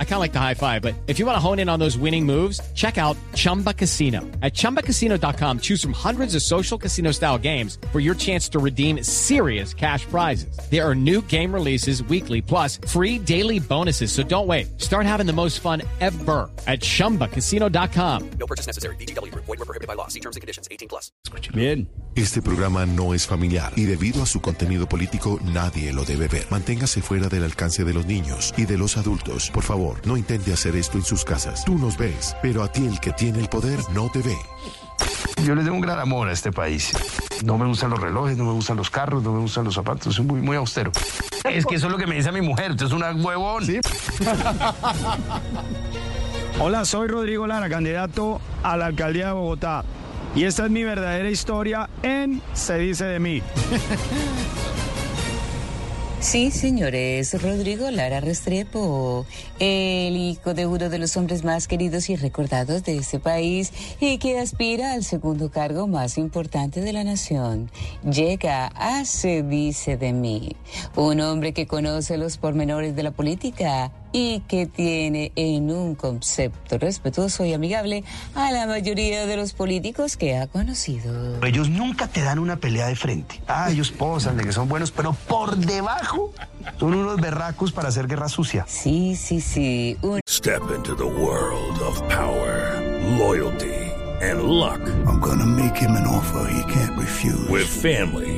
I kind of like the high five, but if you want to hone in on those winning moves, check out Chumba Casino. At ChumbaCasino.com, choose from hundreds of social casino style games for your chance to redeem serious cash prizes. There are new game releases weekly, plus free daily bonuses. So don't wait. Start having the most fun ever at ChumbaCasino.com. No purchase necessary. BGW. Void were prohibited by law. See terms and conditions. 18 plus. Bien. Este programa no es familiar y debido a su contenido político nadie lo debe ver. Manténgase fuera del alcance de los niños y de los adultos. Por favor, no intente hacer esto en sus casas. Tú nos ves, pero a ti el que tiene el poder no te ve. Yo le tengo un gran amor a este país. No me gustan los relojes, no me gustan los carros, no me gustan los zapatos. Soy muy, muy austero. Es que eso es lo que me dice mi mujer. Usted es una huevón. Hola, soy Rodrigo Lara, candidato a la alcaldía de Bogotá. Y esta es mi verdadera historia en Se dice de mí. Sí, señores, Rodrigo Lara Restrepo, el hijo de uno de los hombres más queridos y recordados de este país y que aspira al segundo cargo más importante de la nación. Llega a Se dice de mí, un hombre que conoce los pormenores de la política y que tiene en un concepto respetuoso y amigable a la mayoría de los políticos que ha conocido. Ellos nunca te dan una pelea de frente. Ah, ellos posan de que son buenos, pero por debajo son unos berracos para hacer guerra sucia. Sí, sí, sí, un Step into the world of power, loyalty, and luck. I'm gonna make him an offer he can't refuse. With family,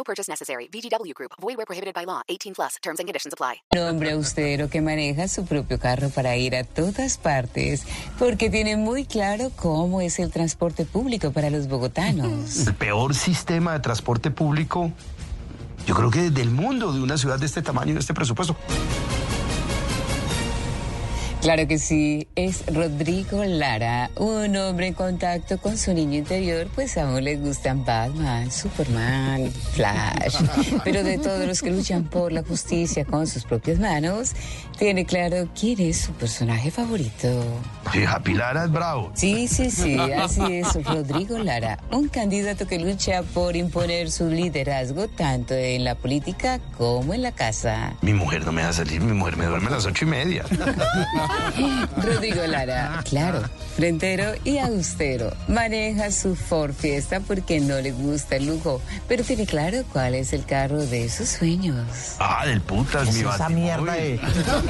No purchase necessary. VGW Group. Void were prohibited by law. 18 plus. Terms and conditions apply. hombre austero que maneja su propio carro para ir a todas partes porque tiene muy claro cómo es el transporte público para los bogotanos. El peor sistema de transporte público, yo creo que del mundo, de una ciudad de este tamaño y de este presupuesto. Claro que sí, es Rodrigo Lara, un hombre en contacto con su niño interior, pues aún le gustan Batman, Superman, Flash, pero de todos los que luchan por la justicia con sus propias manos, tiene claro quién es su personaje favorito. Sí, Happy Lara es bravo. Sí, sí, sí, así es, Rodrigo Lara, un candidato que lucha por imponer su liderazgo tanto en la política como en la casa. Mi mujer no me deja salir, mi mujer me duerme a las ocho y media. Rodrigo Lara, claro, frentero y austero. Maneja su Ford Fiesta porque no le gusta el lujo, pero tiene claro cuál es el carro de sus sueños. Ah, del putas, mi esa mierda Batimóvil.